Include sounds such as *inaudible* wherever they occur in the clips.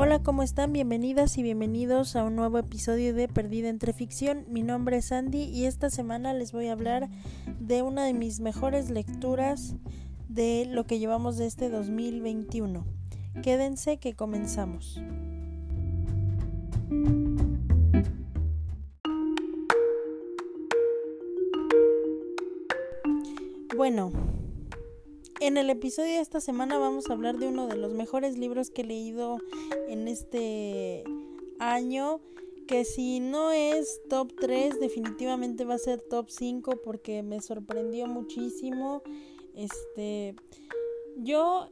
Hola, ¿cómo están? Bienvenidas y bienvenidos a un nuevo episodio de Perdida entre Ficción. Mi nombre es Andy y esta semana les voy a hablar de una de mis mejores lecturas de lo que llevamos de este 2021. Quédense que comenzamos. Bueno, en el episodio de esta semana vamos a hablar de uno de los mejores libros que he leído en este año, que si no es top 3 definitivamente va a ser top 5 porque me sorprendió muchísimo. Este yo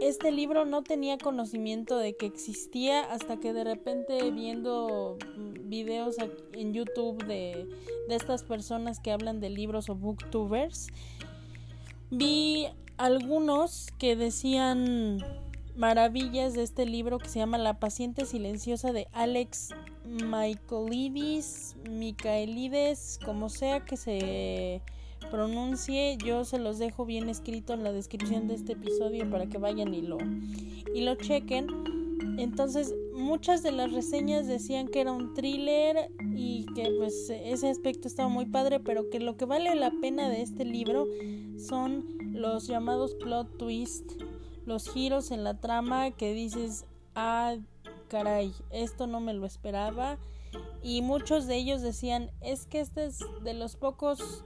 este libro no tenía conocimiento de que existía hasta que de repente viendo videos en YouTube de, de estas personas que hablan de libros o booktubers vi algunos que decían maravillas de este libro que se llama La paciente silenciosa de Alex Michaelidis, Michaelides, como sea que se pronuncie, yo se los dejo bien escrito en la descripción de este episodio para que vayan y lo y lo chequen. Entonces, muchas de las reseñas decían que era un thriller y que pues ese aspecto estaba muy padre, pero que lo que vale la pena de este libro son los llamados plot twist, los giros en la trama que dices, ah, caray, esto no me lo esperaba. Y muchos de ellos decían, es que este es de los pocos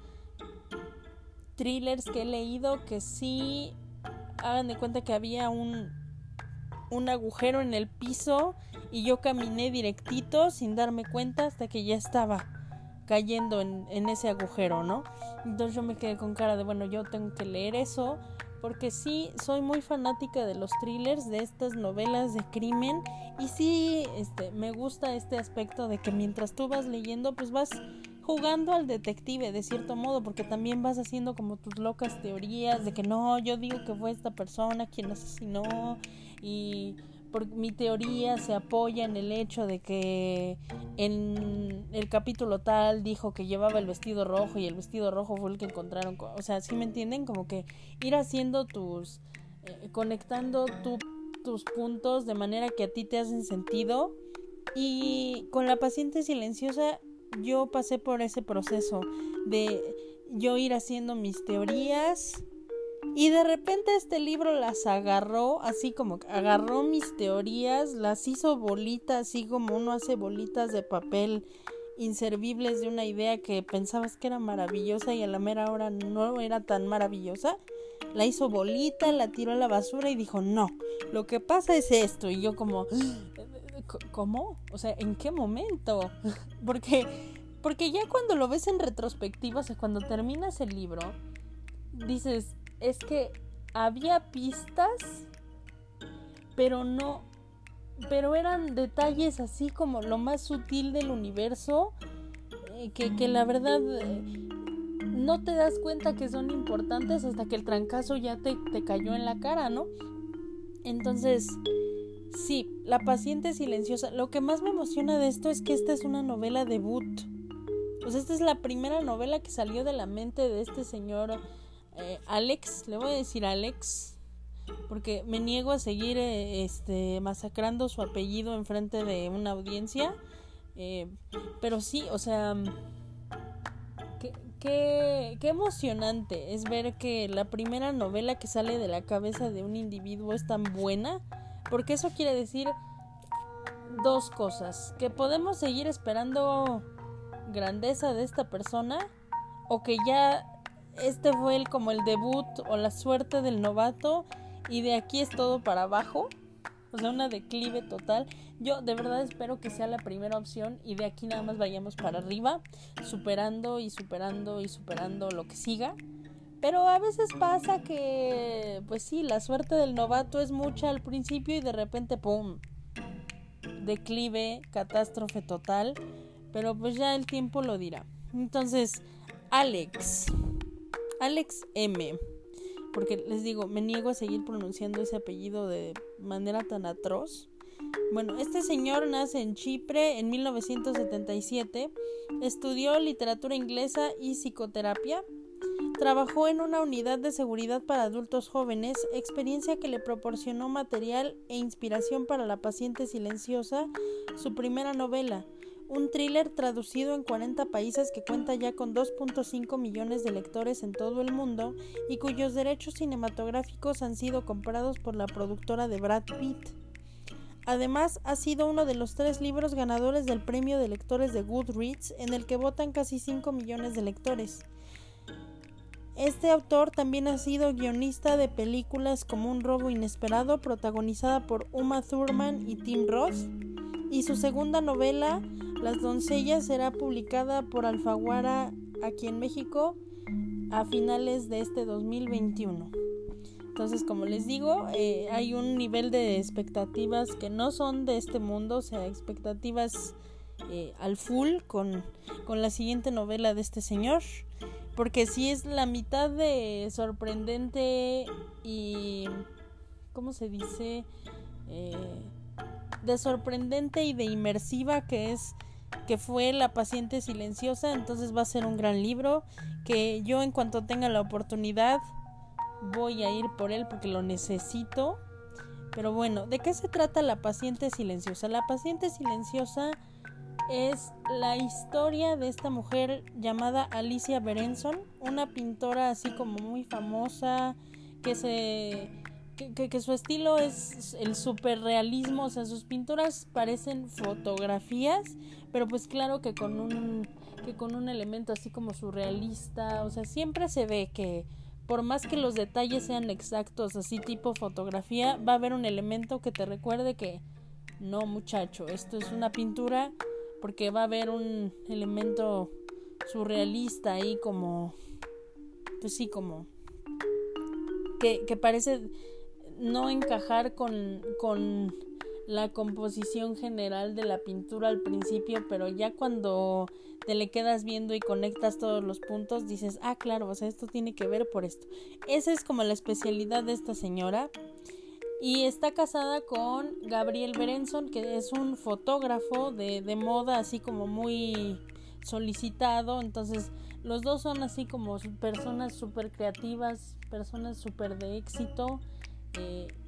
thrillers que he leído que sí hagan de cuenta que había un un agujero en el piso y yo caminé directito sin darme cuenta hasta que ya estaba cayendo en, ese agujero, ¿no? Entonces yo me quedé con cara de, bueno, yo tengo que leer eso, porque sí, soy muy fanática de los thrillers, de estas novelas de crimen, y sí, este, me gusta este aspecto de que mientras tú vas leyendo, pues vas jugando al detective de cierto modo, porque también vas haciendo como tus locas teorías de que no, yo digo que fue esta persona quien asesinó y por, mi teoría se apoya en el hecho de que en el capítulo tal dijo que llevaba el vestido rojo y el vestido rojo fue el que encontraron, o sea, ¿sí me entienden? Como que ir haciendo tus, eh, conectando tus puntos de manera que a ti te hacen sentido y con la paciente silenciosa yo pasé por ese proceso de yo ir haciendo mis teorías y de repente este libro las agarró, así como agarró mis teorías, las hizo bolitas, así como uno hace bolitas de papel inservibles de una idea que pensabas que era maravillosa y a la mera hora no era tan maravillosa. La hizo bolita, la tiró a la basura y dijo, no, lo que pasa es esto. Y yo como, ¿Cómo? O sea, ¿en qué momento? *laughs* porque, porque ya cuando lo ves en retrospectiva, o sea, cuando terminas el libro, dices, es que había pistas, pero no, pero eran detalles así como lo más sutil del universo, eh, que, que, la verdad eh, no te das cuenta que son importantes hasta que el trancazo ya te, te cayó en la cara, ¿no? Entonces, Sí, La paciente silenciosa. Lo que más me emociona de esto es que esta es una novela debut. Pues esta es la primera novela que salió de la mente de este señor eh, Alex. Le voy a decir Alex. Porque me niego a seguir eh, este, masacrando su apellido en frente de una audiencia. Eh, pero sí, o sea... Qué, qué, qué emocionante es ver que la primera novela que sale de la cabeza de un individuo es tan buena porque eso quiere decir dos cosas. Que podemos seguir esperando grandeza de esta persona o que ya este fue el, como el debut o la suerte del novato y de aquí es todo para abajo. O sea, una declive total. Yo de verdad espero que sea la primera opción y de aquí nada más vayamos para arriba, superando y superando y superando lo que siga. Pero a veces pasa que, pues sí, la suerte del novato es mucha al principio y de repente, ¡pum! Declive, catástrofe total. Pero pues ya el tiempo lo dirá. Entonces, Alex. Alex M. Porque les digo, me niego a seguir pronunciando ese apellido de manera tan atroz. Bueno, este señor nace en Chipre en 1977. Estudió literatura inglesa y psicoterapia Trabajó en una unidad de seguridad para adultos jóvenes, experiencia que le proporcionó material e inspiración para La paciente silenciosa, su primera novela, un thriller traducido en 40 países que cuenta ya con 2.5 millones de lectores en todo el mundo y cuyos derechos cinematográficos han sido comprados por la productora de Brad Pitt. Además, ha sido uno de los tres libros ganadores del premio de lectores de Goodreads, en el que votan casi 5 millones de lectores. Este autor también ha sido guionista de películas como Un robo inesperado, protagonizada por Uma Thurman y Tim Ross, y su segunda novela, Las doncellas, será publicada por Alfaguara aquí en México a finales de este 2021. Entonces, como les digo, eh, hay un nivel de expectativas que no son de este mundo, o sea, expectativas eh, al full con, con la siguiente novela de este señor porque sí es la mitad de sorprendente y ¿cómo se dice? Eh, de sorprendente y de inmersiva que es que fue La paciente silenciosa, entonces va a ser un gran libro que yo en cuanto tenga la oportunidad voy a ir por él porque lo necesito. Pero bueno, ¿de qué se trata La paciente silenciosa? La paciente silenciosa es la historia de esta mujer llamada Alicia Berenson, una pintora así como muy famosa, que se que, su estilo es el superrealismo, o sea, sus pinturas parecen fotografías, pero pues claro que con un que con un elemento así como surrealista, o sea, siempre se ve que por más que los detalles sean exactos, así tipo fotografía, va a haber un elemento que te recuerde que no, muchacho, esto es una pintura porque va a haber un elemento surrealista ahí como pues sí como que, que parece no encajar con, con la composición general de la pintura al principio, pero ya cuando te le quedas viendo y conectas todos los puntos, dices, ah, claro, o sea, esto tiene que ver por esto. Esa es como la especialidad de esta señora. Y está casada con Gabriel Berenson, que es un fotógrafo de, de moda, así como muy solicitado. Entonces, los dos son así como personas súper creativas, personas súper de éxito.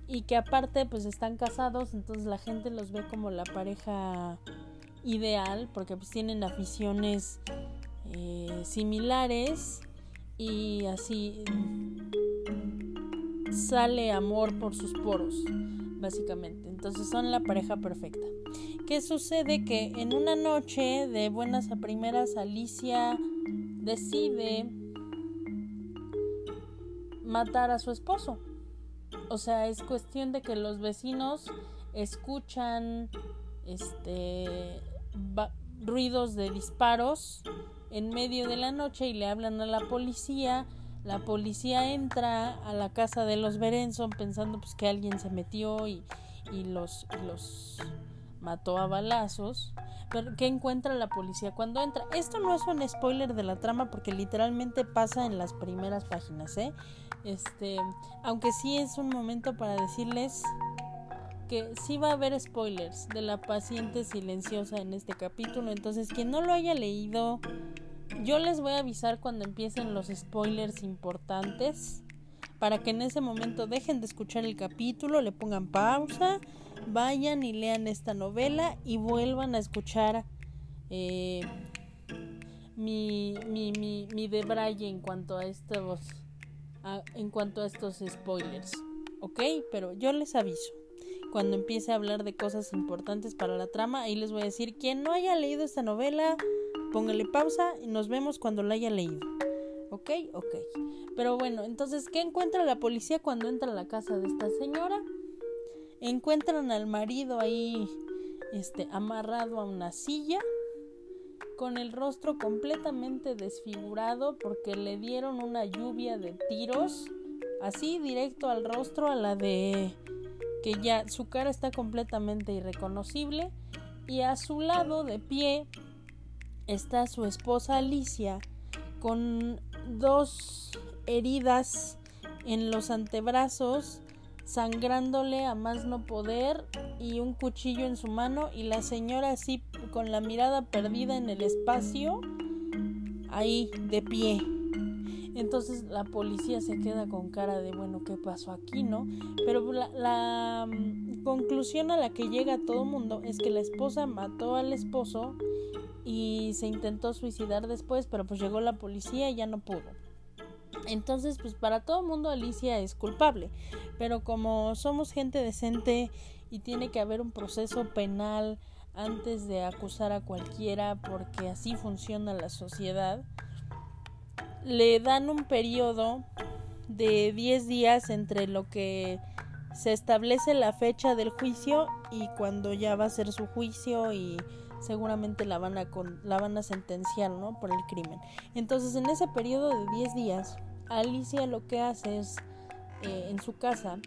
Y que aparte pues están casados, entonces la gente los ve como la pareja ideal, porque pues tienen aficiones eh, similares y así sale amor por sus poros, básicamente. Entonces son la pareja perfecta. ¿Qué sucede? Que en una noche de buenas a primeras Alicia decide matar a su esposo. O sea, es cuestión de que los vecinos escuchan este ruidos de disparos en medio de la noche y le hablan a la policía la policía entra a la casa de los Berenson pensando pues que alguien se metió y, y los, los mató a balazos. Pero ¿qué encuentra la policía cuando entra? Esto no es un spoiler de la trama porque literalmente pasa en las primeras páginas, ¿eh? Este, aunque sí es un momento para decirles que sí va a haber spoilers de la paciente silenciosa en este capítulo, entonces quien no lo haya leído yo les voy a avisar cuando empiecen los spoilers importantes para que en ese momento dejen de escuchar el capítulo, le pongan pausa, vayan y lean esta novela y vuelvan a escuchar eh, mi, mi, mi, en cuanto a estos en cuanto a estos spoilers. ¿Ok? Pero yo les aviso. Cuando empiece a hablar de cosas importantes para la trama, ahí les voy a decir, quien no haya leído esta novela, Póngale pausa y nos vemos cuando la haya leído. ¿Ok? Ok. Pero bueno, entonces, ¿qué encuentra la policía cuando entra a la casa de esta señora? Encuentran al marido ahí, este, amarrado a una silla, con el rostro completamente desfigurado porque le dieron una lluvia de tiros, así directo al rostro, a la de que ya su cara está completamente irreconocible. Y a su lado de pie está su esposa Alicia con dos heridas en los antebrazos, sangrándole a más no poder y un cuchillo en su mano y la señora así con la mirada perdida en el espacio, ahí de pie. Entonces la policía se queda con cara de, bueno, ¿qué pasó aquí, no? Pero la, la mm, conclusión a la que llega todo mundo es que la esposa mató al esposo y se intentó suicidar después, pero pues llegó la policía y ya no pudo. Entonces, pues para todo el mundo Alicia es culpable, pero como somos gente decente y tiene que haber un proceso penal antes de acusar a cualquiera porque así funciona la sociedad, le dan un periodo de 10 días entre lo que se establece la fecha del juicio y cuando ya va a ser su juicio y seguramente la van a, la van a sentenciar ¿no? por el crimen. Entonces en ese periodo de 10 días, Alicia lo que hace es, eh, en su casa,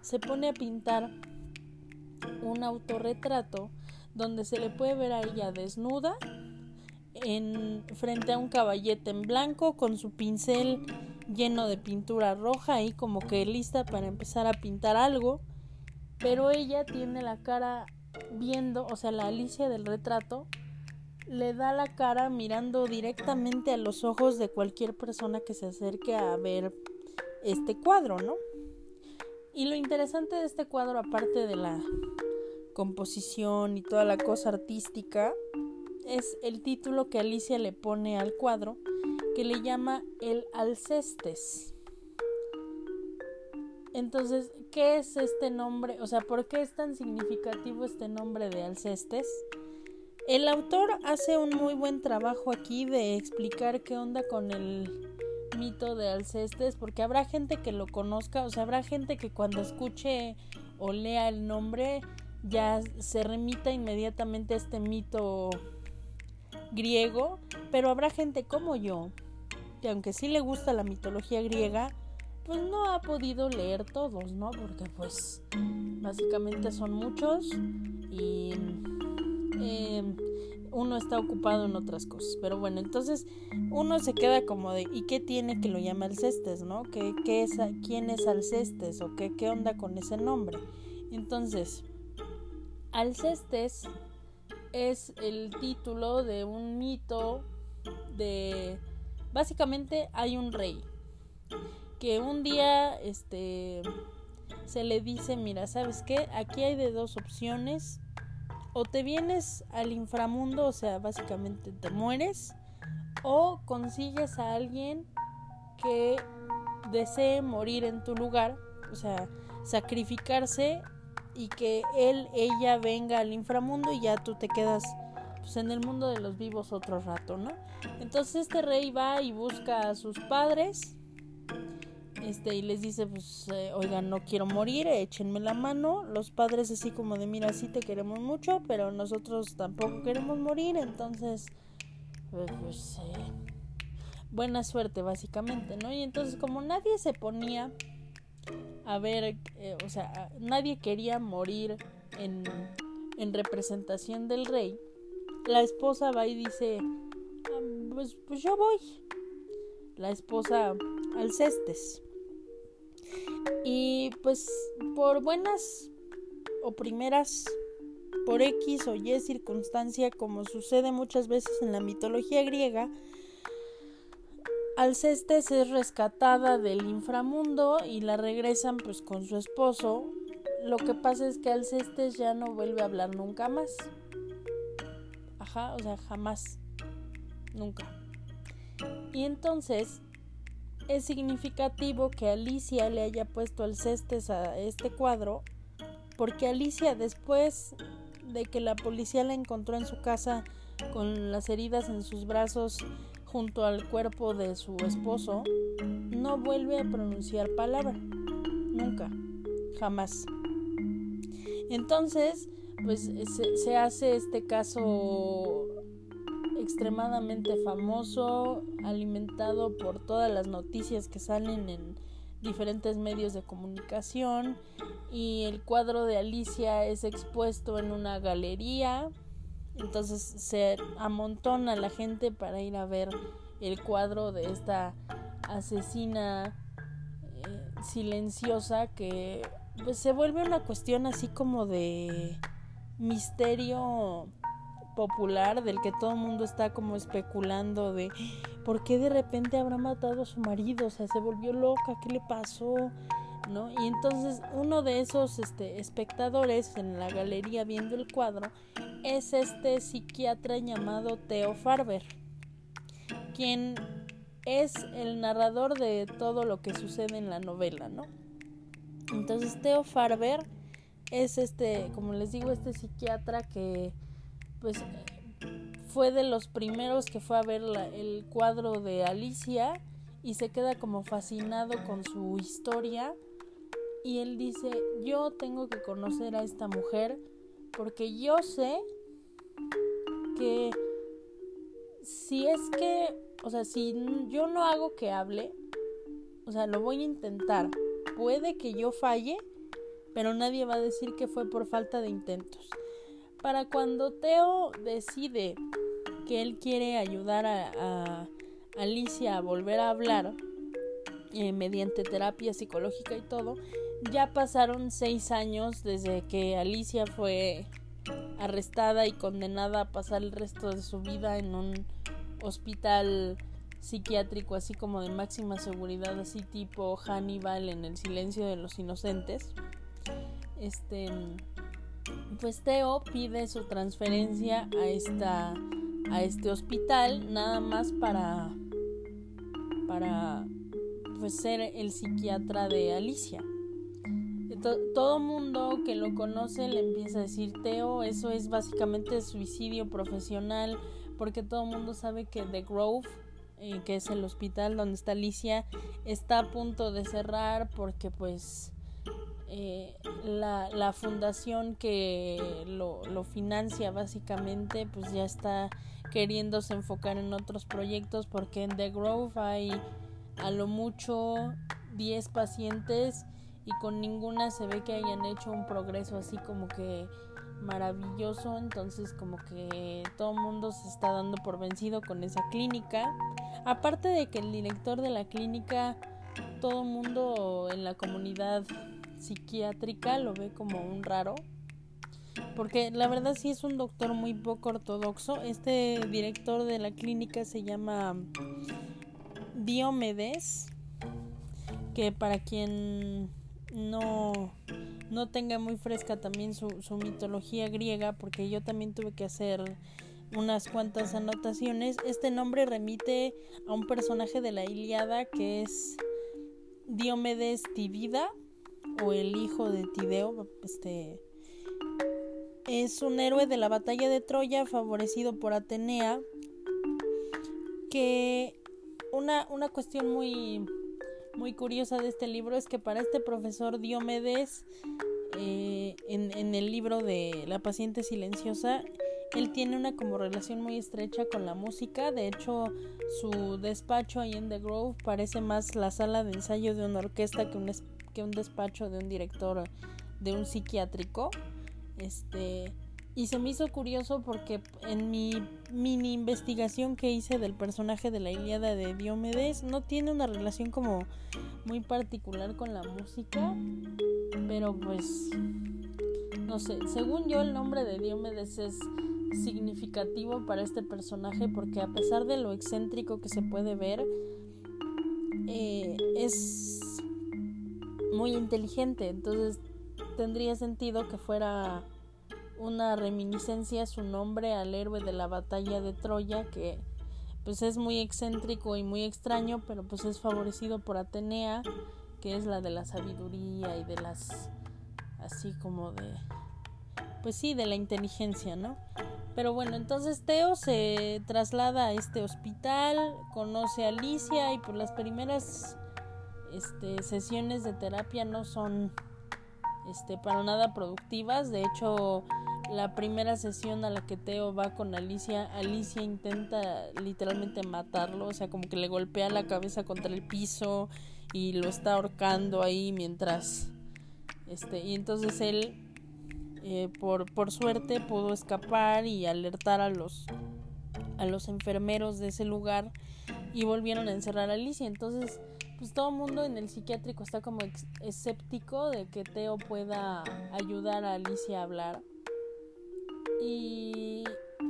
se pone a pintar un autorretrato donde se le puede ver a ella desnuda en frente a un caballete en blanco con su pincel lleno de pintura roja y como que lista para empezar a pintar algo pero ella tiene la cara viendo o sea la Alicia del retrato le da la cara mirando directamente a los ojos de cualquier persona que se acerque a ver este cuadro no y lo interesante de este cuadro aparte de la composición y toda la cosa artística es el título que Alicia le pone al cuadro que le llama el Alcestes. Entonces, ¿qué es este nombre? O sea, ¿por qué es tan significativo este nombre de Alcestes? El autor hace un muy buen trabajo aquí de explicar qué onda con el mito de Alcestes, porque habrá gente que lo conozca, o sea, habrá gente que cuando escuche o lea el nombre ya se remita inmediatamente a este mito griego, pero habrá gente como yo, que aunque sí le gusta la mitología griega, pues no ha podido leer todos, ¿no? Porque pues básicamente son muchos y em, uno está ocupado en otras cosas. Pero bueno, entonces uno se queda como de, ¿y qué tiene que lo llama Alcestes, no? ¿Qué, es, ¿Quién es Alcestes o qué, qué onda con ese nombre? Entonces, Alcestes es el título de un mito de básicamente hay un rey que un día este se le dice, mira, ¿sabes qué? Aquí hay de dos opciones. O te vienes al inframundo, o sea, básicamente te mueres, o consigues a alguien que desee morir en tu lugar, o sea, sacrificarse y que él, ella venga al inframundo y ya tú te quedas pues, en el mundo de los vivos otro rato, ¿no? Entonces este rey va y busca a sus padres este y les dice pues eh, oigan no quiero morir échenme la mano los padres así como de mira sí te queremos mucho pero nosotros tampoco queremos morir entonces pues, eh, buena suerte básicamente no y entonces como nadie se ponía a ver, eh, o sea, nadie quería morir en, en, representación del rey, la esposa va y dice, ah, pues, pues yo voy. La esposa Alcestes. Y pues por buenas o primeras, por X o Y circunstancia, como sucede muchas veces en la mitología griega, Alcestes es rescatada del inframundo y la regresan pues con su esposo. Lo que pasa es que Alcestes ya no vuelve a hablar nunca más. Ajá, o sea, jamás. Nunca. Y entonces es significativo que Alicia le haya puesto Alcestes a este cuadro porque Alicia después de que la policía la encontró en su casa con las heridas en sus brazos junto al cuerpo de su esposo, no vuelve a pronunciar palabra. Nunca. Jamás. Entonces, pues se, hace este caso extremadamente famoso, alimentado por todas las noticias que salen en diferentes medios de comunicación y el cuadro de Alicia es expuesto en una galería. Entonces se amontona la gente para ir a ver el cuadro de esta asesina eh, silenciosa que pues, se vuelve una cuestión así como de misterio popular del que todo el mundo está como especulando de por qué de repente habrá matado a su marido, o sea, se volvió loca, ¿qué le pasó? ¿No? Y entonces uno de esos este, espectadores en la galería viendo el cuadro es este psiquiatra llamado Theo Farber, quien es el narrador de todo lo que sucede en la novela, ¿no? Entonces Theo Farber es este, como les digo, este psiquiatra que pues fue de los primeros que fue a ver el cuadro de Alicia y se queda como fascinado con su historia y él dice, yo tengo que conocer a esta mujer porque yo sé que si es que, o sea, si yo no hago que hable, o sea, lo voy a intentar. Puede que yo falle, pero nadie va a decir que fue por falta de intentos. Para cuando Teo decide que él quiere ayudar a, Alicia a volver a hablar eh, mediante terapia psicológica y todo, ya pasaron seis años desde que Alicia fue arrestada y condenada a pasar el resto de su vida en un hospital psiquiátrico así como de máxima seguridad así tipo Hannibal en el silencio de los inocentes. Este pues Teo pide su transferencia a esta a este hospital nada más para para pues ser el psiquiatra de Alicia. todo mundo que lo conoce le empieza a decir Teo, eso es básicamente suicidio profesional, porque todo mundo sabe que The Grove, eh, que es el hospital donde está Alicia, está a punto de cerrar porque pues eh, la, fundación que lo, lo, financia básicamente pues ya está queriéndose enfocar en otros proyectos porque en The Grove hay a lo mucho 10 pacientes y con ninguna se ve que hayan hecho un progreso así como que maravilloso. Entonces como que todo el mundo se está dando por vencido con esa clínica. Aparte de que el director de la clínica todo el mundo en la comunidad psiquiátrica lo ve como un raro. Porque la verdad sí es un doctor muy poco ortodoxo. Este director de la clínica se llama Diomedes. Que para quien no, no tenga muy fresca también su, su mitología griega, porque yo también tuve que hacer unas cuantas anotaciones. Este nombre remite a un personaje de la Iliada que es Diomedes Tibida o el hijo de Tideo, este es un héroe de la batalla de Troya favorecido por Atenea que una, una cuestión muy muy curiosa de este libro es que para este profesor Diomedes eh, en, en el libro de La paciente silenciosa él tiene una como relación muy estrecha con la música. De hecho, su despacho ahí en The Grove parece más la sala de ensayo de una orquesta que un, que un despacho de un director de un psiquiátrico. Este, y se me hizo curioso porque en mi mini investigación que hice del personaje de la Ilíada de Diomedes no tiene una relación como muy particular con la música, pero pues no sé, según yo el nombre de Diomedes es significativo para este personaje porque a pesar de lo excéntrico que se puede ver, eh, es muy inteligente, entonces tendría sentido que fuera una reminiscencia su nombre al héroe de la batalla de Troya que pues es muy excéntrico y muy extraño, pero pues es favorecido por Atenea, que es la de la sabiduría y de las así como de pues sí, de la inteligencia, ¿no? Pero bueno, entonces Teo se traslada a este hospital, conoce a Alicia y por las primeras este, sesiones de terapia no son este, para nada productivas. De hecho, la primera sesión a la que Teo va con Alicia, Alicia intenta literalmente matarlo, o sea, como que le golpea la cabeza contra el piso y lo está ahorcando ahí mientras este y entonces él eh, por, por suerte pudo escapar y alertar a los a los enfermeros de ese lugar y volvieron a encerrar a Alicia entonces pues todo el mundo en el psiquiátrico está como escéptico de que Teo pueda ayudar a Alicia a hablar. Y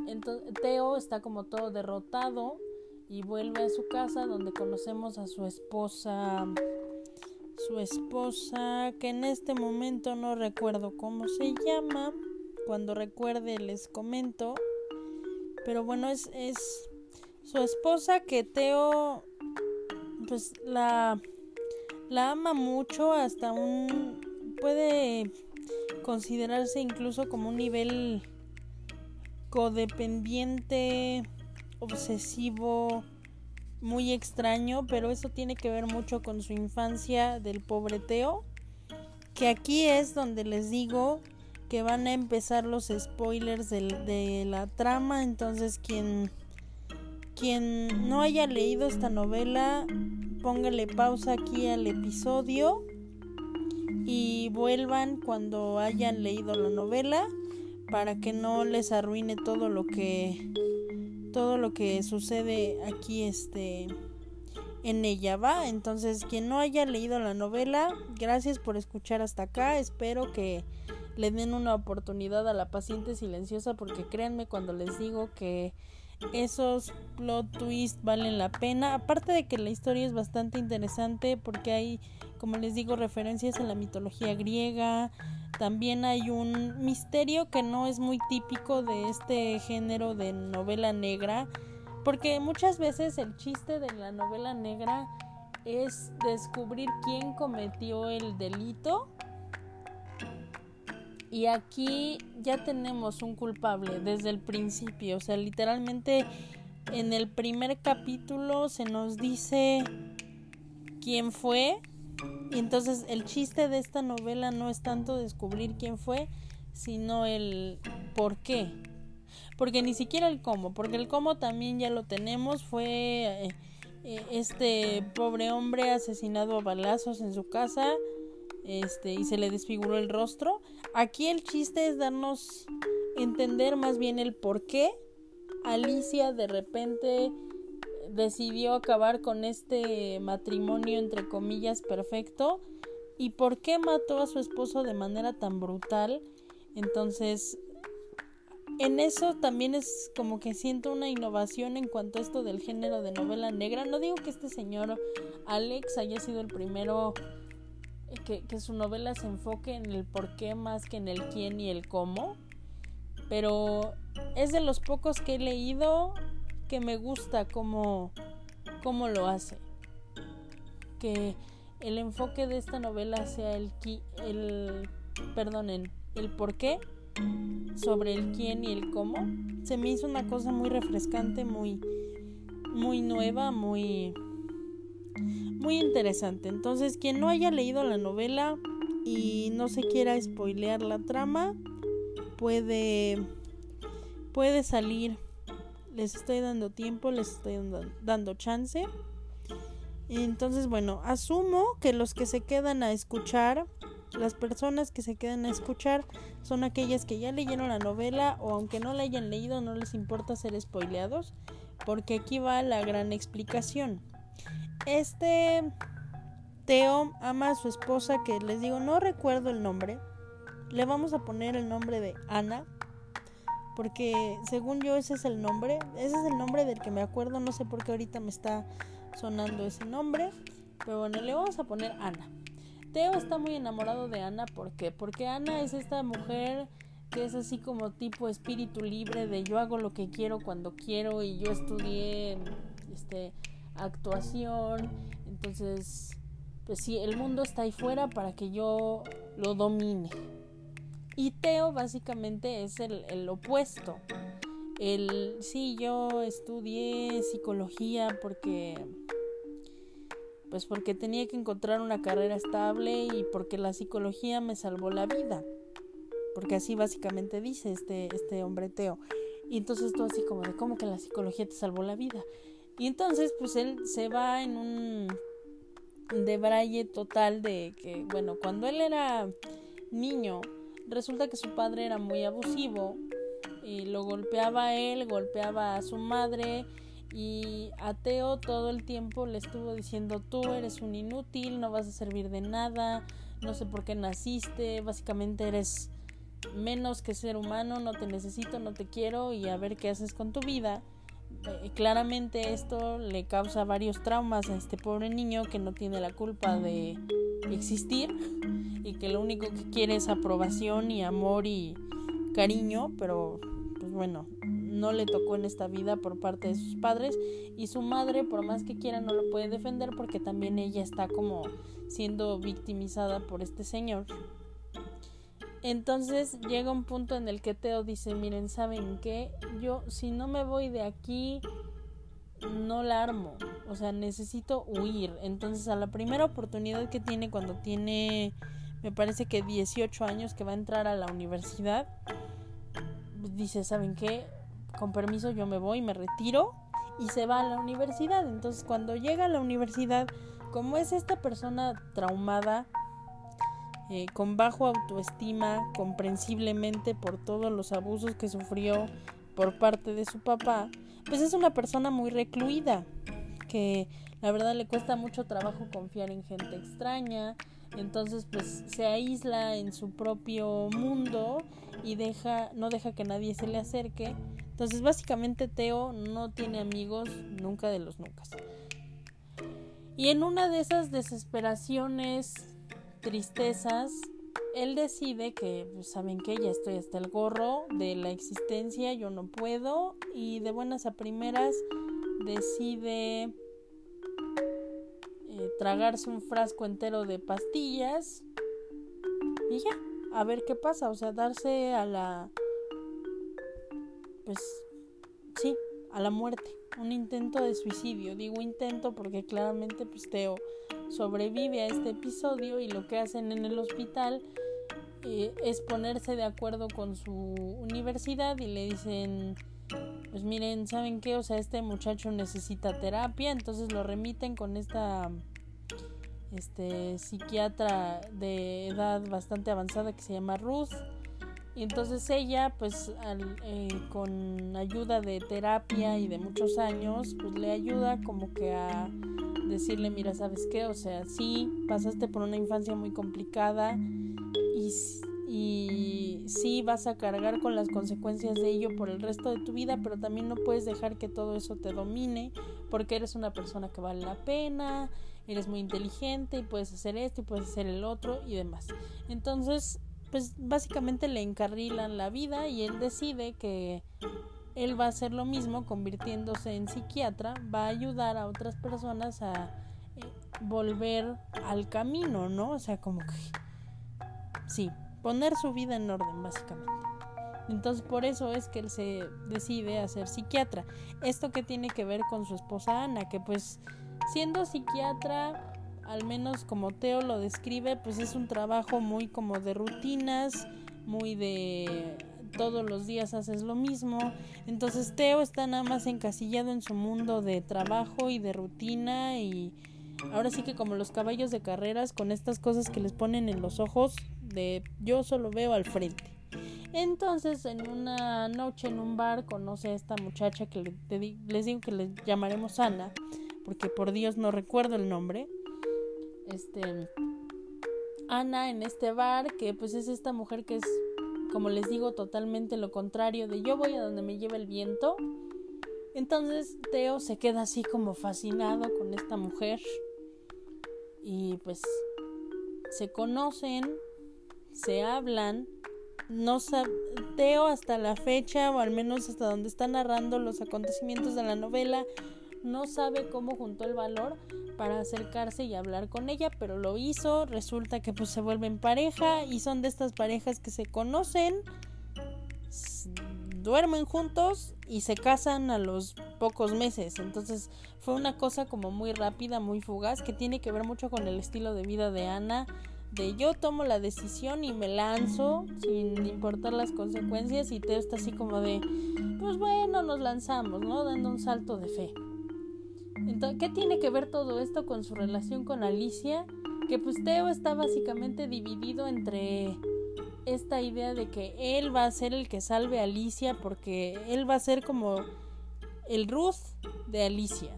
entonces Teo está como todo derrotado y vuelve a su casa donde conocemos a su esposa su esposa que en este momento no recuerdo cómo se llama. Cuando recuerde les comento. Pero bueno es, es su esposa que Teo pues la ama mucho hasta un puede considerarse incluso como un nivel codependiente, obsesivo, muy extraño, pero eso tiene que ver mucho con su infancia del pobre Teo, que aquí es donde les digo que van a empezar los spoilers de, de la trama, entonces quien quien no haya leído esta novela, póngale pausa aquí al episodio y vuelvan cuando hayan leído la novela para que no les arruine todo lo que todo lo que sucede aquí este en ella va entonces quien no haya leído la novela gracias por escuchar hasta acá. Espero que le den una oportunidad a la paciente silenciosa porque créanme cuando les digo que esos plot twists valen la pena aparte de que la historia es bastante interesante porque hay como les digo referencias a la mitología griega también hay un misterio que no es muy típico de este género de novela negra, porque muchas veces el chiste de la novela negra es descubrir quién cometió el delito. Y aquí ya tenemos un culpable desde el principio, o sea, literalmente en el primer capítulo se nos dice quién fue, y entonces el chiste de esta novela no es tanto descubrir quién fue, sino el por qué. Porque ni siquiera el cómo, porque el cómo también ya lo tenemos, fue eh, eh, este pobre hombre asesinado a balazos en su casa este y se le desfiguró el rostro. Aquí el chiste es darnos entender más bien el por qué Alicia de repente decidió acabar con este matrimonio entre comillas perfecto y por qué mató a su esposo de manera tan brutal. Entonces, en eso también es como que siento una innovación en cuanto a esto del género de novela negra. No digo que este señor Alex haya sido el primero que, su novela se enfoque en el por qué más que en el quién y el cómo, pero es de los pocos que he leído que me gusta cómo, cómo lo hace. Que el enfoque de esta novela sea el, el perdonen, el por qué sobre el quién y el cómo. Se me hizo una cosa muy refrescante, muy muy nueva, muy muy interesante. Entonces, quien no haya leído la novela y no se quiera spoilear la trama, puede puede salir les estoy dando tiempo, les estoy dando chance. Entonces, bueno, asumo que los que se quedan a escuchar, las personas que se quedan a escuchar son aquellas que ya leyeron la novela o aunque no la hayan leído no les importa ser spoileados, porque aquí va la gran explicación. Este Teo ama a su esposa que les digo, no recuerdo el nombre. Le vamos a poner el nombre de Ana porque según yo ese es el nombre, ese es el nombre del que me acuerdo, no sé por qué ahorita me está sonando ese nombre, pero bueno, le vamos a poner Ana. Teo está muy enamorado de Ana, ¿por qué? Porque Ana es esta mujer que es así como tipo espíritu libre de yo hago lo que quiero cuando quiero y yo estudié este actuación, entonces pues sí, el mundo está ahí fuera para que yo lo domine. Y Teo básicamente es el, opuesto. El, sí, yo estudié psicología porque pues porque tenía que encontrar una carrera estable y porque la psicología me salvó la vida. Porque así básicamente dice este, este hombre Teo. Y entonces tú así como de cómo que la psicología te salvó la vida. Y entonces pues él se va en un debraye total de que, bueno, cuando él era niño, Resulta que su padre era muy abusivo y lo golpeaba a él, golpeaba a su madre y a Teo todo el tiempo le estuvo diciendo tú eres un inútil, no vas a servir de nada, no sé por qué naciste, básicamente eres menos que ser humano, no te necesito, no te quiero y a ver qué haces con tu vida. Eh, claramente esto le causa varios traumas a este pobre niño que no tiene la culpa de existir y que lo único que quiere es aprobación y amor y cariño, pero pues bueno, no le tocó en esta vida por parte de sus padres y su madre por más que quiera no lo puede defender porque también ella está como siendo victimizada por este señor. Entonces llega un punto en el que Teo dice, miren, ¿saben qué? Yo si no me voy de aquí, no la armo. O sea, necesito huir. Entonces a la primera oportunidad que tiene cuando tiene, me parece que 18 años, que va a entrar a la universidad, dice, ¿saben qué? Con permiso yo me voy, me retiro y se va a la universidad. Entonces cuando llega a la universidad, como es esta persona traumada, eh, con bajo autoestima, comprensiblemente por todos los abusos que sufrió por parte de su papá, pues es una persona muy recluida, que la verdad le cuesta mucho trabajo confiar en gente extraña, entonces pues se aísla en su propio mundo y deja no deja que nadie se le acerque. Entonces básicamente Teo no tiene amigos nunca de los nunca. Y en una de esas desesperaciones tristezas, él decide que, pues, saben que ya estoy hasta el gorro de la existencia, yo no puedo, y de buenas a primeras decide eh, tragarse un frasco entero de pastillas y ya, a ver qué pasa, o sea, darse a la, pues, sí, a la muerte, un intento de suicidio, digo intento porque claramente, pues, Teo sobrevive a este episodio y lo que hacen en el hospital eh, es ponerse de acuerdo con su universidad y le dicen pues miren saben qué o sea este muchacho necesita terapia entonces lo remiten con esta este psiquiatra de edad bastante avanzada que se llama Ruth. Y entonces ella pues eh, con ayuda de terapia y de muchos años pues le ayuda como que a decirle, mira, ¿sabes qué? O sea, sí, pasaste por una infancia muy complicada y, y sí vas a cargar con las consecuencias de ello por el resto de tu vida, pero también no puedes dejar que todo eso te domine porque eres una persona que vale la pena, eres muy inteligente y puedes hacer esto y puedes hacer el otro y demás. Entonces, pues básicamente le encarrilan la vida y él decide que él va a hacer lo mismo convirtiéndose en psiquiatra, va a ayudar a otras personas a eh, volver al camino, ¿no? O sea, como que sí, poner su vida en orden, básicamente. Entonces por eso es que él se decide a ser psiquiatra. Esto que tiene que ver con su esposa Ana, que pues siendo psiquiatra, al menos como Teo lo describe, pues es un trabajo muy como de rutinas, muy de todos los días haces lo mismo. Entonces Teo está nada más encasillado en su mundo de trabajo y de rutina y ahora sí que como los caballos de carreras con estas cosas que les ponen en los ojos de yo solo veo al frente. Entonces en una noche en un bar conoce a esta muchacha que les digo que le llamaremos Ana porque por Dios no recuerdo el nombre. Este Ana en este bar que pues es esta mujer que es como les digo, totalmente lo contrario de yo voy a donde me lleva el viento. Entonces Teo se queda así como fascinado con esta mujer y pues se conocen, se hablan, no Teo hasta la fecha o al menos hasta donde está narrando los acontecimientos de la novela no sabe cómo juntó el valor para acercarse y hablar con ella, pero lo hizo, resulta que pues se vuelven pareja y son de estas parejas que se conocen, duermen juntos y se casan a los pocos meses. Entonces fue una cosa como muy rápida, muy fugaz, que tiene que ver mucho con el estilo de vida de Ana, de yo tomo la decisión y me lanzo sin importar las consecuencias y Teo está así como de, pues bueno, nos lanzamos, ¿no? Dando un salto de fe. ¿Qué tiene que ver todo esto con su relación con Alicia? Que pues Teo está básicamente dividido entre esta idea de que él va a ser el que salve a Alicia porque él va a ser como el Ruth de Alicia.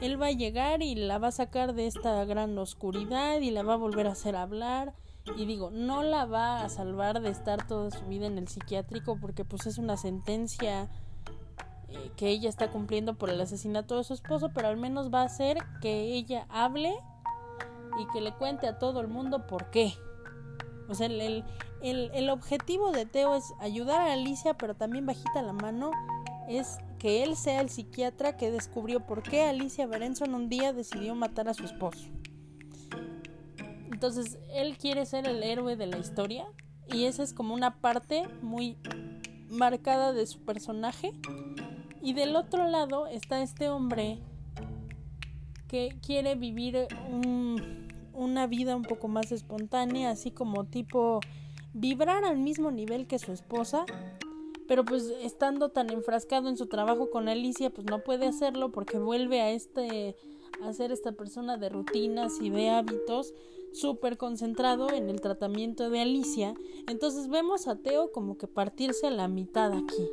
Él va a llegar y la va a sacar de esta gran oscuridad y la va a volver a hacer hablar Y digo, no la va a salvar de estar toda su vida en el psiquiátrico porque pues es una sentencia eh, que ella está cumpliendo por el asesinato de su esposo, pero al menos va a hacer que ella hable y que le cuente a todo el mundo por qué. O sea, el, el, el objetivo de Teo es ayudar a Alicia, pero también bajita la mano es que él sea el psiquiatra que descubrió por qué Alicia Berenson un día decidió matar a su esposo. Entonces, él quiere ser el héroe de la historia y esa es como una parte muy marcada de su personaje. Y del otro lado está este hombre que quiere vivir una vida un poco más espontánea, así como tipo vibrar al mismo nivel que su esposa, pero pues estando tan enfrascado en su trabajo con Alicia, pues no puede hacerlo porque vuelve a este a ser esta persona de rutinas y de hábitos súper concentrado en el tratamiento de Alicia. Entonces vemos a Teo como que partirse a la mitad aquí.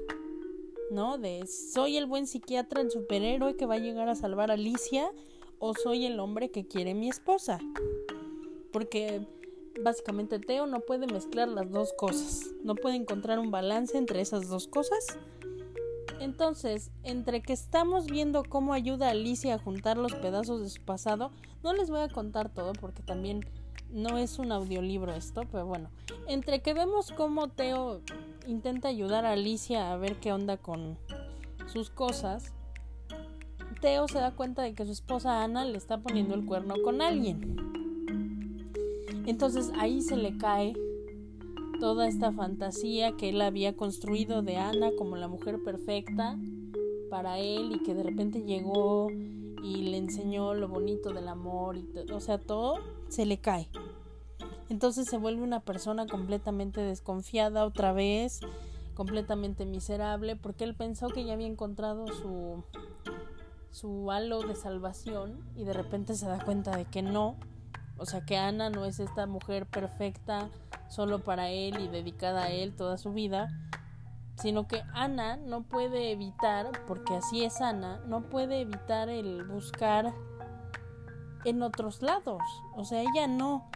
¿No? De soy el buen psiquiatra, el superhéroe que va a llegar a salvar a Alicia o soy el hombre que quiere mi esposa. Porque básicamente Teo no puede mezclar las dos cosas, no puede encontrar un balance entre esas dos cosas. Entonces, entre que estamos viendo cómo ayuda a Alicia a juntar los pedazos de su pasado, no les voy a contar todo porque también no es un audiolibro esto, pero bueno, entre que vemos cómo Teo intenta ayudar a Alicia a ver qué onda con sus cosas, Teo se da cuenta de que su esposa Ana le está poniendo el cuerno con alguien. Entonces ahí se le cae toda esta fantasía que él había construido de Ana como la mujer perfecta para él y que de repente llegó y le enseñó lo bonito del amor y o sea, todo se le cae. Entonces se vuelve una persona completamente desconfiada otra vez, completamente miserable, porque él pensó que ya había encontrado su su halo de salvación y de repente se da cuenta de que no o sea que Ana no es esta mujer perfecta solo para él y dedicada a él toda su vida, sino que Ana no puede evitar, porque así es Ana, no puede evitar el buscar en otros lados. O sea, ella no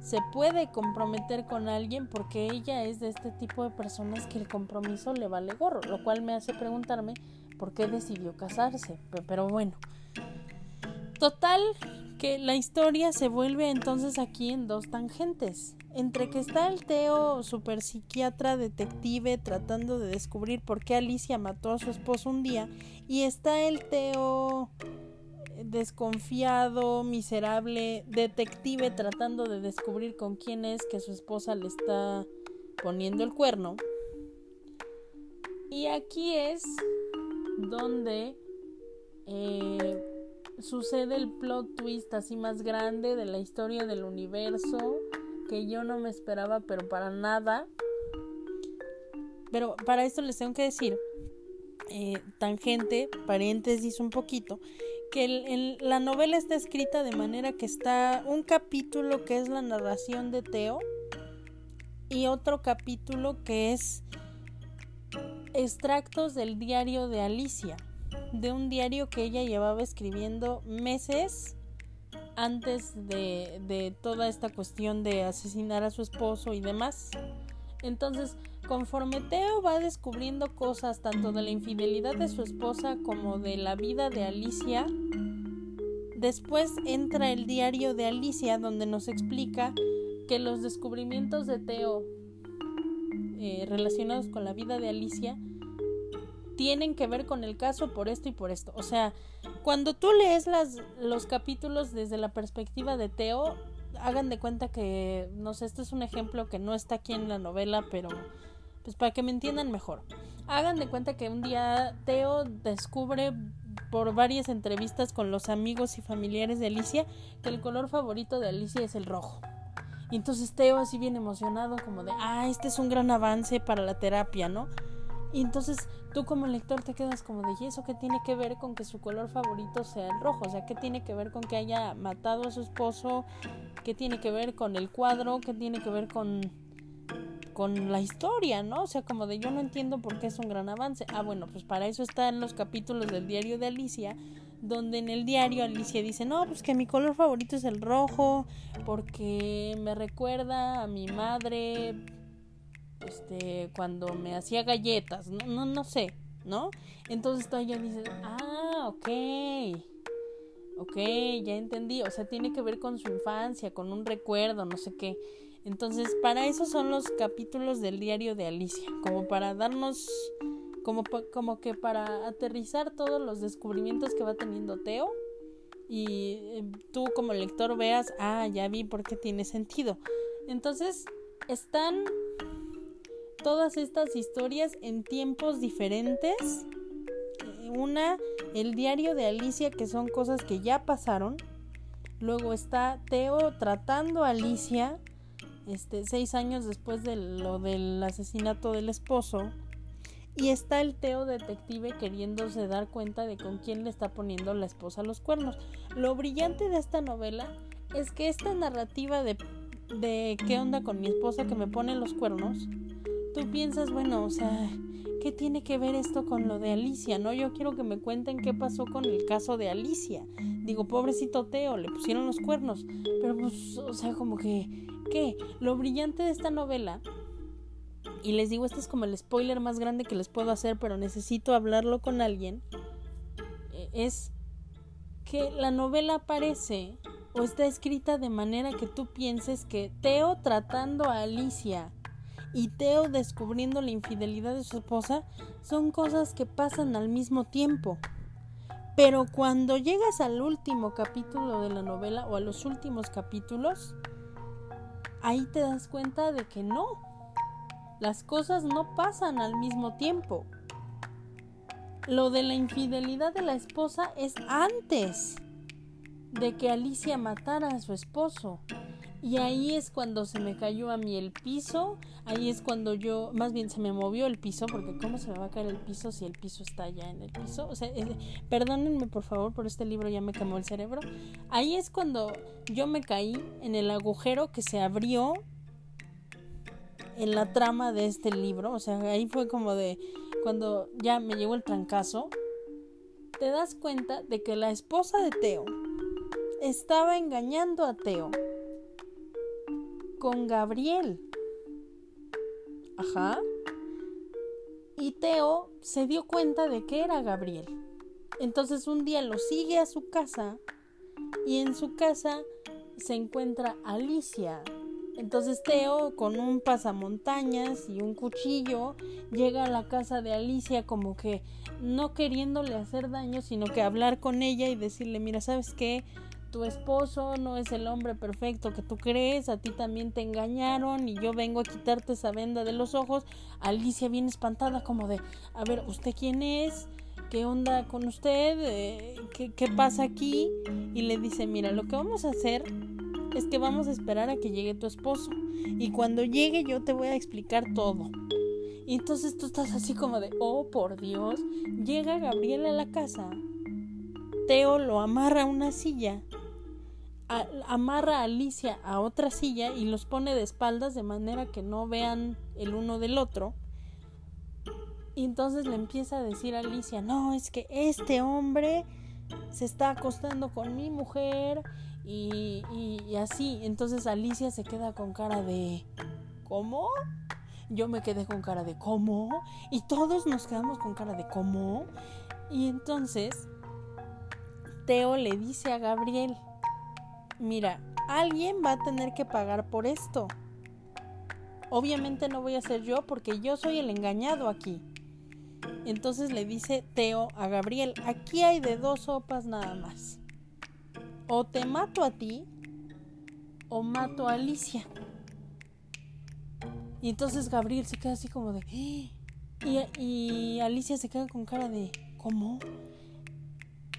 se puede comprometer con alguien porque ella es de este tipo de personas que el compromiso le vale gorro, lo cual me hace preguntarme por qué decidió casarse. Pero bueno, total, que la historia se vuelve entonces aquí en dos tangentes. Entre que está el Teo super psiquiatra detective tratando de descubrir por qué Alicia mató a su esposo un día y está el Teo desconfiado, miserable, detective tratando de descubrir con quién es que su esposa le está poniendo el cuerno. Y aquí es donde eh, sucede el plot twist así más grande de la historia del universo que yo no me esperaba, pero para nada. Pero para esto les tengo que decir, eh, tangente, paréntesis un poquito, que la novela está escrita de manera que está un capítulo que es la narración de Teo y otro capítulo que es extractos del diario de Alicia de un diario que ella llevaba escribiendo meses antes de, de, toda esta cuestión de asesinar a su esposo y demás. Entonces, conforme Teo va descubriendo cosas tanto de la infidelidad de su esposa como de la vida de Alicia, después entra el diario de Alicia donde nos explica que los descubrimientos de Teo eh, relacionados con la vida de Alicia tienen que ver con el caso por esto y por esto. O sea, cuando tú lees los capítulos desde la perspectiva de Teo, hagan de cuenta que, no sé, este es un ejemplo que no está aquí en la novela, pero pues para que me entiendan mejor. Hagan de cuenta que un día Teo descubre por varias entrevistas con los amigos y familiares de Alicia que el color favorito de Alicia es el rojo. Y entonces Teo así bien emocionado como de, ah, este es un gran avance para la terapia, ¿no? Y entonces tú como lector te quedas como de, ¿y eso qué tiene que ver con que su color favorito sea el rojo? O sea, ¿qué tiene que ver con que haya matado a su esposo? ¿Qué tiene que ver con el cuadro? ¿Qué tiene que ver con con la historia, ¿no? O sea, como de yo no entiendo por qué es un gran avance. Ah, bueno, pues para eso están los capítulos del diario de Alicia, donde en el diario Alicia dice, no, pues que mi color favorito es el rojo, porque me recuerda a mi madre, este, cuando me hacía galletas, no, no, no sé, ¿no? Entonces ella dice, ah, ok, ok, ya entendí, o sea, tiene que ver con su infancia, con un recuerdo, no sé qué. Entonces, para eso son los capítulos del diario de Alicia, como para darnos, como, como que para aterrizar todos los descubrimientos que va teniendo Teo y eh, tú como lector veas, ah, ya vi por qué tiene sentido. Entonces, están todas estas historias en tiempos diferentes. Una, el diario de Alicia, que son cosas que ya pasaron. Luego está Teo tratando a Alicia este, seis años después de lo del asesinato del esposo. Y está el Teo detective queriéndose dar cuenta de con quién le está poniendo la esposa los cuernos. Lo brillante de esta novela es que esta narrativa de, de qué onda con mi esposa que me pone los cuernos, tú piensas, bueno, o sea, ¿qué tiene que ver esto con lo de Alicia? No, yo quiero que me cuenten qué pasó con el caso de Alicia. Digo, pobrecito Teo, le pusieron los cuernos. Pero pues, o sea, como que qué? Lo brillante de esta novela, y les digo, este es como el spoiler más grande que les puedo hacer, pero necesito hablarlo con alguien, eh, es que la novela aparece o está escrita de manera que tú pienses que Teo tratando a Alicia y Teo descubriendo la infidelidad de su esposa son cosas que pasan al mismo tiempo. Pero cuando llegas al último capítulo de la novela o a los últimos capítulos, ahí te das cuenta de que no, las cosas no pasan al mismo tiempo. Lo de la infidelidad de la esposa es antes de que Alicia matara a su esposo. Y ahí es cuando se me cayó a mí el piso, ahí es cuando yo, más bien se me movió el piso, porque ¿cómo se me va a caer el piso si el piso está ya en el piso? O sea, perdónenme por favor, por este libro ya me quemó el cerebro. Ahí es cuando yo me caí en el agujero que se abrió en la trama de este libro, o sea, ahí fue como de cuando ya me llegó el trancazo, te das cuenta de que la esposa de Teo estaba engañando a Teo con Gabriel. Ajá. Y Teo se dio cuenta de que era Gabriel. Entonces un día lo sigue a su casa y en su casa se encuentra Alicia. Entonces Teo con un pasamontañas y un cuchillo llega a la casa de Alicia como que no queriéndole hacer daño, sino que hablar con ella y decirle, mira, ¿sabes qué? Tu esposo no es el hombre perfecto que tú crees, a ti también te engañaron y yo vengo a quitarte esa venda de los ojos. Alicia viene espantada como de, a ver, ¿usted quién es? ¿Qué onda con usted? Eh, ¿Qué, qué pasa aquí? Y le dice, mira, lo que vamos a hacer es que vamos a esperar a que llegue tu esposo. Y cuando llegue yo te voy a explicar todo. Y entonces tú estás así como de, oh por Dios, llega Gabriel a la casa. Teo lo amarra a una silla amarra a Alicia a otra silla y los pone de espaldas de manera que no vean el uno del otro. Y entonces le empieza a decir a Alicia, no, es que este hombre se está acostando con mi mujer y, y, así. Entonces Alicia se queda con cara de, ¿cómo? Yo me quedé con cara de, ¿cómo? Y todos nos quedamos con cara de, ¿cómo? Y entonces Teo le dice a Gabriel, mira, alguien va a tener que pagar por esto. Obviamente no voy a ser yo porque yo soy el engañado aquí. Entonces le dice Teo a Gabriel, aquí hay de dos sopas nada más. O te mato a ti o mato a Alicia. Y entonces Gabriel se queda así como de... ¡Ah!". Y, y Alicia se queda con cara de... ¿Cómo?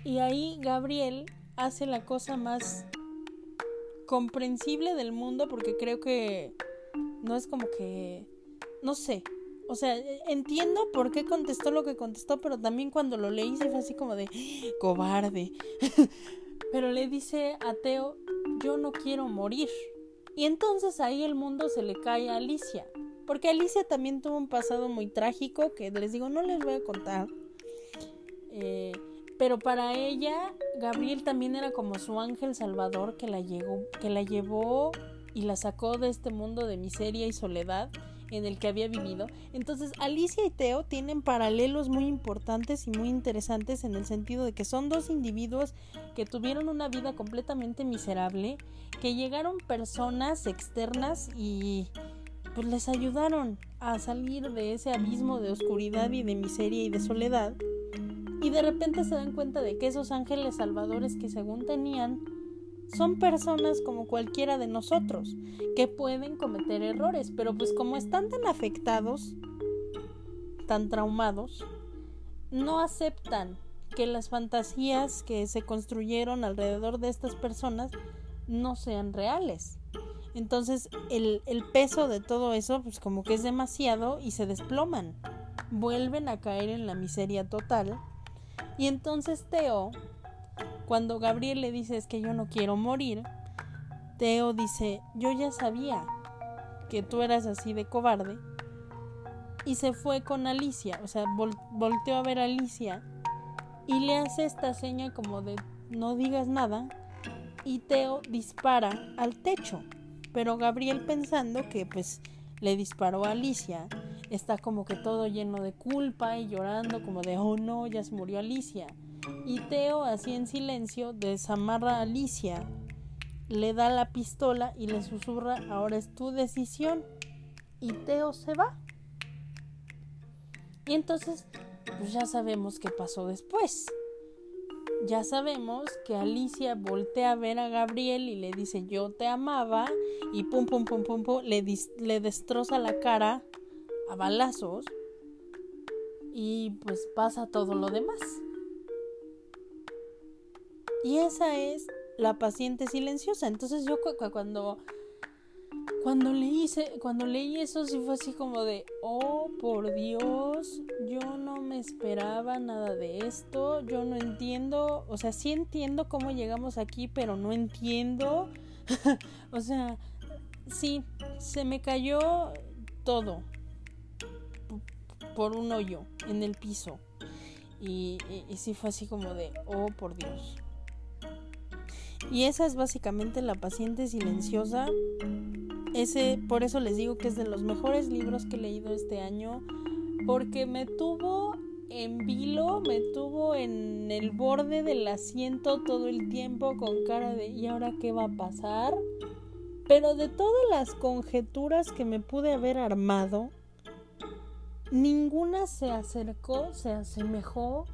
Y ahí Gabriel hace la cosa más comprensible del mundo porque creo que no es como que no sé. O sea, entiendo por qué contestó lo que contestó, pero también cuando lo leí se fue así como de cobarde. *laughs* pero le dice a Teo, "Yo no quiero morir." Y entonces ahí el mundo se le cae a Alicia, porque Alicia también tuvo un pasado muy trágico que les digo, no les voy a contar. Eh, Pero para ella, Gabriel también era como su ángel salvador que la, llegó, que la llevó y la sacó de este mundo de miseria y soledad en el que había vivido. Entonces, Alicia y Teo tienen paralelos muy importantes y muy interesantes en el sentido de que son dos individuos que tuvieron una vida completamente miserable, que llegaron personas externas y pues les ayudaron a salir de ese abismo de oscuridad y de miseria y de soledad. Y de repente se dan cuenta de que esos ángeles salvadores que según tenían son personas como cualquiera de nosotros, que pueden cometer errores, pero pues como están tan afectados, tan traumados, no aceptan que las fantasías que se construyeron alrededor de estas personas no sean reales. Entonces el, el, peso de todo eso pues como que es demasiado y se desploman. Vuelven a caer en la miseria total. Y entonces Teo cuando Gabriel le dice es que yo no quiero morir, Teo dice, yo ya sabía que tú eras así de cobarde. Y se fue con Alicia, o sea, volteó a ver a Alicia y le hace esta seña como de no digas nada. Y Teo dispara al techo. Pero Gabriel pensando que pues le disparó a Alicia, está como que todo lleno de culpa y llorando como de, oh no, ya se murió Alicia. Y Teo, así en silencio, desamarra a Alicia, le da la pistola y le susurra, ahora es tu decisión. Y Teo se va. Y entonces, pues ya sabemos qué pasó después. Ya sabemos que Alicia voltea a ver a Gabriel y le dice yo te amaba y pum pum pum pum pum le, le destroza la cara a balazos y pues pasa todo lo demás. Y esa es la paciente silenciosa. Entonces yo cuando cuando leí, cuando leí eso sí fue así como de, oh por Dios, yo no me esperaba nada de esto, yo no entiendo, o sea, sí entiendo cómo llegamos aquí, pero no entiendo. *laughs* o sea, sí, se me cayó todo por un hoyo en el piso. Y, sí fue así como de, oh por Dios. Y esa es básicamente La paciente silenciosa. Ese, por eso les digo que es de los mejores libros que he leído este año, porque me tuvo en vilo, me tuvo en el borde del asiento todo el tiempo con cara de ¿y ahora qué va a pasar? Pero de todas las conjeturas que me pude haber armado, ninguna se acercó, se asemejó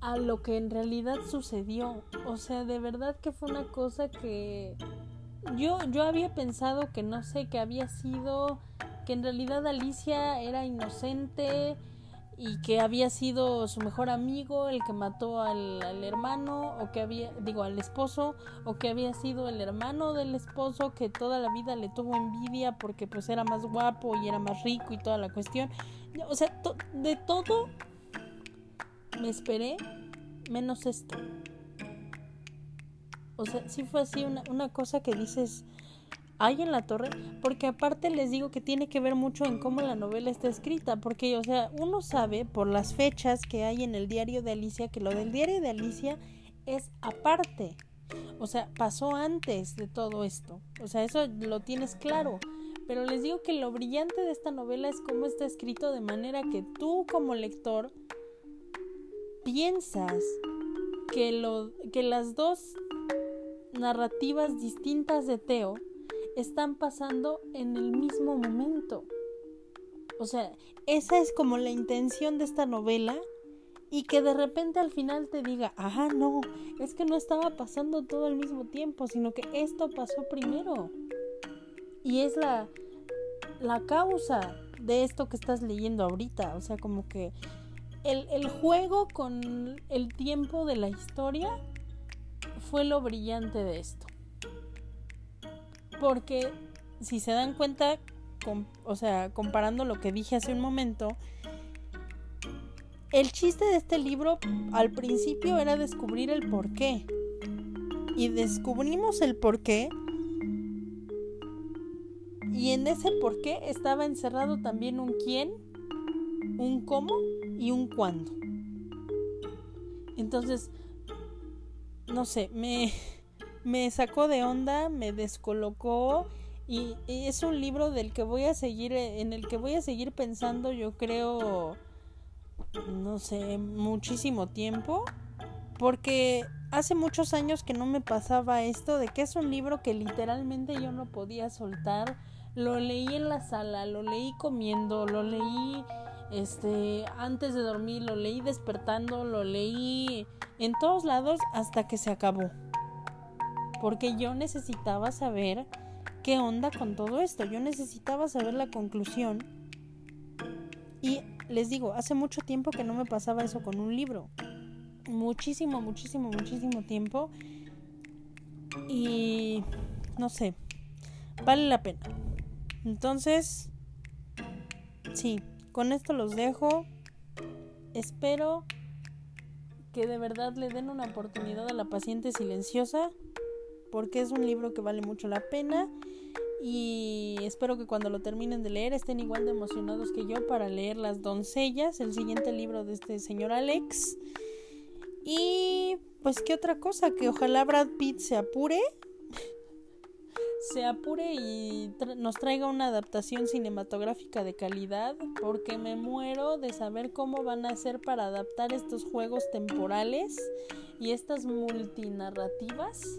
a lo que en realidad sucedió. O sea, de verdad que fue una cosa que yo, yo había pensado que no sé, que había sido, que en realidad Alicia era inocente y que había sido su mejor amigo el que mató al, al, hermano o que había digo al esposo o que había sido el hermano del esposo que toda la vida le tuvo envidia porque pues era más guapo y era más rico y toda la cuestión o sea de todo me esperé menos esto. O sea, sí fue así una, una cosa que dices, hay en la torre, porque aparte les digo que tiene que ver mucho en cómo la novela está escrita, porque, o sea, uno sabe por las fechas que hay en el diario de Alicia que lo del diario de Alicia es aparte. O sea, pasó antes de todo esto. O sea, eso lo tienes claro. Pero les digo que lo brillante de esta novela es cómo está escrito de manera que tú como lector piensas que, lo, que las dos narrativas distintas de Teo están pasando en el mismo momento. O sea, esa es como la intención de esta novela y que de repente al final te diga, ajá, no, es que no estaba pasando todo al mismo tiempo, sino que esto pasó primero. Y es la, la causa de esto que estás leyendo ahorita. O sea, como que el, juego con el tiempo de la historia fue lo brillante de esto. Porque si se dan cuenta, o sea, comparando lo que dije hace un momento, el chiste de este libro al principio era descubrir el por qué. Y descubrimos el por qué. Y en ese por qué estaba encerrado también un quién, un cómo y un cuándo. Entonces, no sé, me, me sacó de onda, me descolocó y, es un libro del que voy a seguir, en el que voy a seguir pensando, yo creo, no sé, muchísimo tiempo, porque hace muchos años que no me pasaba esto de que es un libro que literalmente yo no podía soltar. Lo leí en la sala, lo leí comiendo, lo leí este antes de dormir, lo leí despertando, lo leí en todos lados hasta que se acabó. Porque yo necesitaba saber qué onda con todo esto. Yo necesitaba saber la conclusión. Y les digo, hace mucho tiempo que no me pasaba eso con un libro. Muchísimo, muchísimo, muchísimo tiempo. Y no sé, vale la pena. Entonces, sí, con esto los dejo. Espero que de verdad le den una oportunidad a la paciente silenciosa porque es un libro que vale mucho la pena y espero que cuando lo terminen de leer estén igual de emocionados que yo para leer Las doncellas, el siguiente libro de este señor Alex. Y pues qué otra cosa, que ojalá Brad Pitt se apure, *laughs* se apure y nos traiga una adaptación cinematográfica de calidad, porque me muero de saber cómo van a hacer para adaptar estos juegos temporales y estas multinarrativas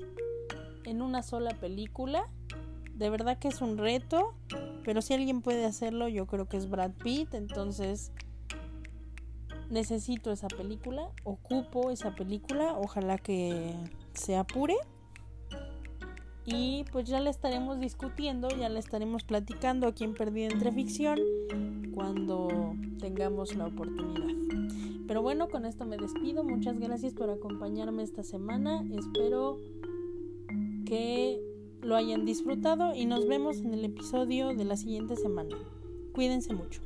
en una sola película. De verdad que es un reto, pero si alguien puede hacerlo, yo creo que es Brad Pitt, entonces necesito esa película, ocupo esa película, ojalá que se apure. Y pues ya la estaremos discutiendo, ya la estaremos platicando aquí en Perdida entre Ficción cuando tengamos la oportunidad. Pero bueno, con esto me despido. Muchas gracias por acompañarme esta semana. Espero que lo hayan disfrutado y nos vemos en el episodio de la siguiente semana. Cuídense mucho.